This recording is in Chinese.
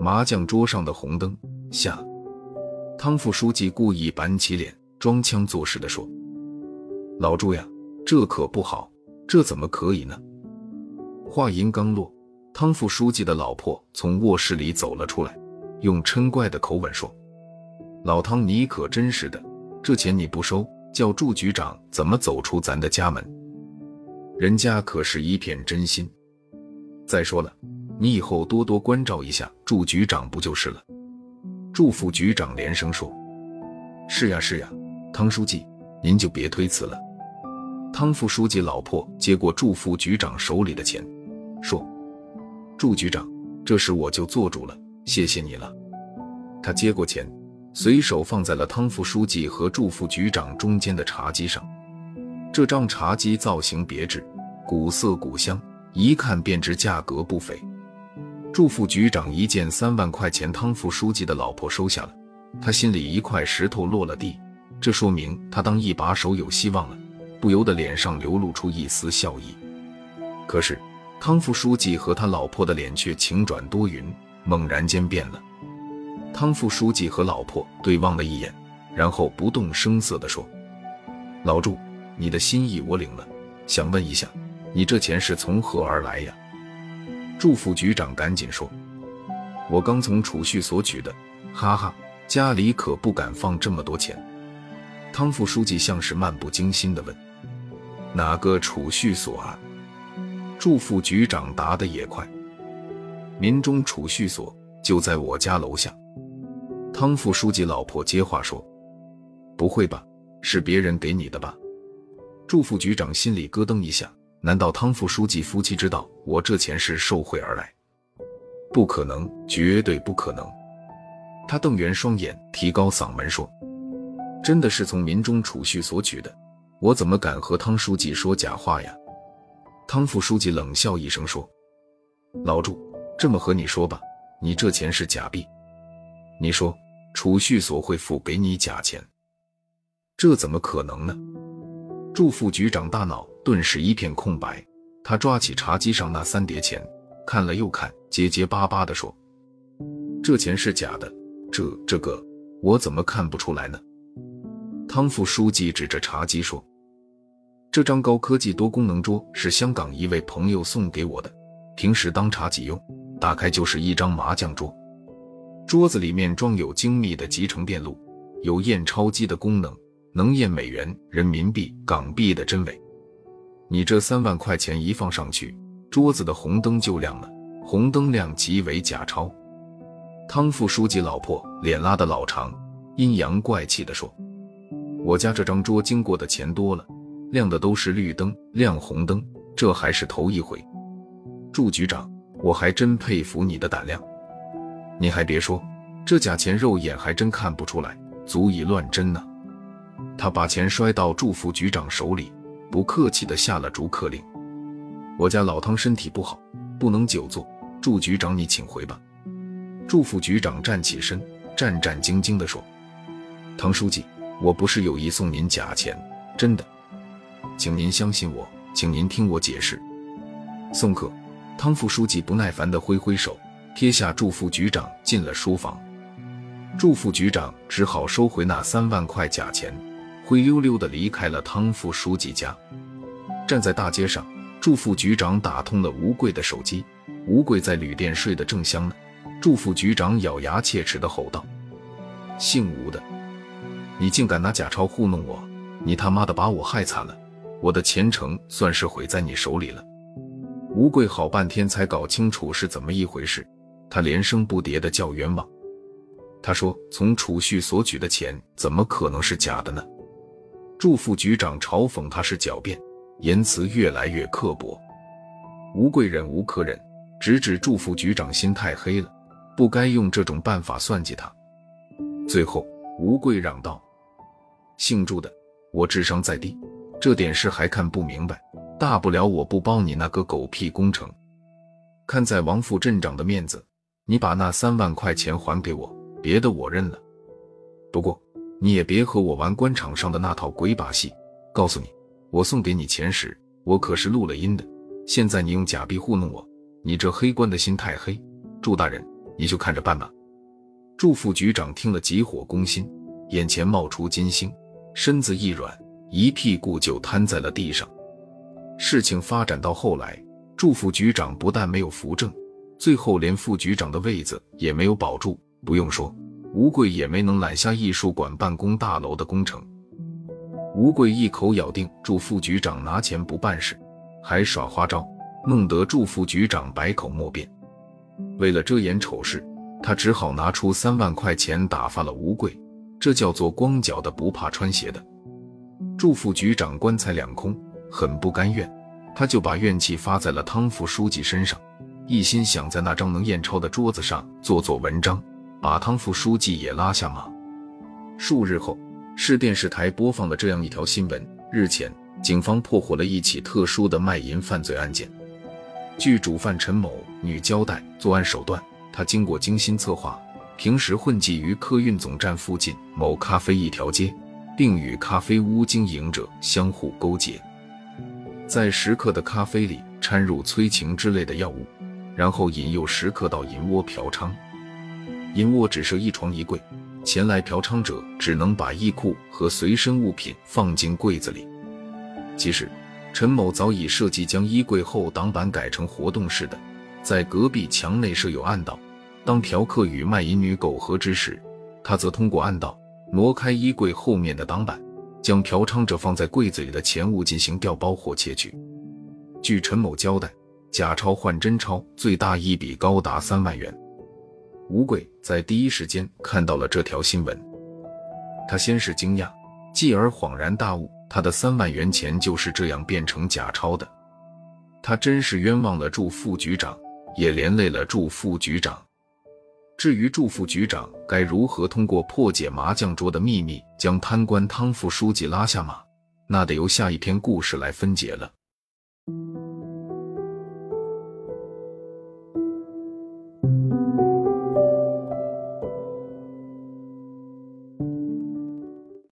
麻将桌上的红灯下，汤副书记故意板起脸，装腔作势地说：“老朱呀，这可不好，这怎么可以呢？”话音刚落，汤副书记的老婆从卧室里走了出来，用嗔怪的口吻说：“老汤，你可真是的，这钱你不收，叫祝局长怎么走出咱的家门？人家可是一片真心。再说了。”你以后多多关照一下祝局长不就是了？祝副局长连声说：“是呀，是呀，汤书记，您就别推辞了。”汤副书记老婆接过祝副局长手里的钱，说：“祝局长，这事我就做主了，谢谢你了。”他接过钱，随手放在了汤副书记和祝副局长中间的茶几上。这张茶几造型别致，古色古香，一看便知价格不菲。祝副局长一见三万块钱，汤副书记的老婆收下了，他心里一块石头落了地，这说明他当一把手有希望了，不由得脸上流露出一丝笑意。可是汤副书记和他老婆的脸却晴转多云，猛然间变了。汤副书记和老婆对望了一眼，然后不动声色地说：“老祝，你的心意我领了，想问一下，你这钱是从何而来呀？”祝副局长赶紧说：“我刚从储蓄所取的，哈哈，家里可不敢放这么多钱。”汤副书记像是漫不经心地问：“哪个储蓄所啊？”祝副局长答得也快：“民中储蓄所就在我家楼下。”汤副书记老婆接话说：“不会吧，是别人给你的吧？”祝副局长心里咯噔一下。难道汤副书记夫妻知道我这钱是受贿而来？不可能，绝对不可能！他瞪圆双眼，提高嗓门说：“真的是从民中储蓄所取的，我怎么敢和汤书记说假话呀？”汤副书记冷笑一声说：“老祝，这么和你说吧，你这钱是假币。你说储蓄所会付给你假钱？这怎么可能呢？”祝副局长大脑。顿时一片空白，他抓起茶几上那三叠钱，看了又看，结结巴巴地说：“这钱是假的，这这个我怎么看不出来呢？”汤副书记指着茶几说：“这张高科技多功能桌是香港一位朋友送给我的，平时当茶几用，打开就是一张麻将桌，桌子里面装有精密的集成电路，有验钞机的功能，能验美元、人民币、港币的真伪。”你这三万块钱一放上去，桌子的红灯就亮了，红灯亮即为假钞。汤副书记老婆脸拉得老长，阴阳怪气地说：“我家这张桌经过的钱多了，亮的都是绿灯，亮红灯，这还是头一回。”祝局长，我还真佩服你的胆量。你还别说，这假钱肉眼还真看不出来，足以乱真呢。他把钱摔到祝副局长手里。不客气地下了逐客令。我家老汤身体不好，不能久坐。祝局长，你请回吧。祝副局长站起身，战战兢兢地说：“汤书记，我不是有意送您假钱，真的，请您相信我，请您听我解释。”送客。汤副书记不耐烦地挥挥手，撇下祝副局长进了书房。祝副局长只好收回那三万块假钱。灰溜溜地离开了汤副书记家，站在大街上，祝副局长打通了吴贵的手机。吴贵在旅店睡得正香呢。祝副局长咬牙切齿地吼道：“姓吴的，你竟敢拿假钞糊弄我！你他妈的把我害惨了，我的前程算是毁在你手里了。”吴贵好半天才搞清楚是怎么一回事，他连声不迭地叫冤枉。他说：“从储蓄所取的钱怎么可能是假的呢？”祝副局长嘲讽他是狡辩，言辞越来越刻薄。吴贵忍无可忍，直指祝副局长心太黑了，不该用这种办法算计他。最后，吴贵嚷道：“姓祝的，我智商再低，这点事还看不明白，大不了我不包你那个狗屁工程。看在王副镇长的面子，你把那三万块钱还给我，别的我认了。不过。”你也别和我玩官场上的那套鬼把戏。告诉你，我送给你钱时，我可是录了音的。现在你用假币糊弄我，你这黑官的心太黑，祝大人你就看着办吧。祝副局长听了急火攻心，眼前冒出金星，身子一软，一屁股就瘫在了地上。事情发展到后来，祝副局长不但没有扶正，最后连副局长的位子也没有保住。不用说，吴贵也没能揽下艺术馆办公大楼的工程。吴贵一口咬定祝副局长拿钱不办事，还耍花招，弄得祝副局长百口莫辩。为了遮掩丑事，他只好拿出三万块钱打发了吴贵。这叫做光脚的不怕穿鞋的。祝副局长棺材两空，很不甘愿，他就把怨气发在了汤副书记身上，一心想在那张能验钞的桌子上做做文章。把汤副书记也拉下马。数日后，市电视台播放了这样一条新闻：日前，警方破获了一起特殊的卖淫犯罪案件。据主犯陈某女交代，作案手段，她经过精心策划，平时混迹于客运总站附近某咖啡一条街，并与咖啡屋经营者相互勾结，在食客的咖啡里掺入催情之类的药物，然后引诱食客到银窝嫖娼。银窝只设一床一柜，前来嫖娼者只能把衣裤和随身物品放进柜子里。其实，陈某早已设计将衣柜后挡板改成活动式的，在隔壁墙内设有暗道。当嫖客与卖淫女苟合之时，他则通过暗道挪开衣柜后面的挡板，将嫖娼者放在柜子里的钱物进行调包或窃取。据陈某交代，假钞换真钞最大一笔高达三万元。吴贵在第一时间看到了这条新闻，他先是惊讶，继而恍然大悟，他的三万元钱就是这样变成假钞的。他真是冤枉了祝副局长，也连累了祝副局长。至于祝副局长该如何通过破解麻将桌的秘密，将贪官汤副书记拉下马，那得由下一篇故事来分解了。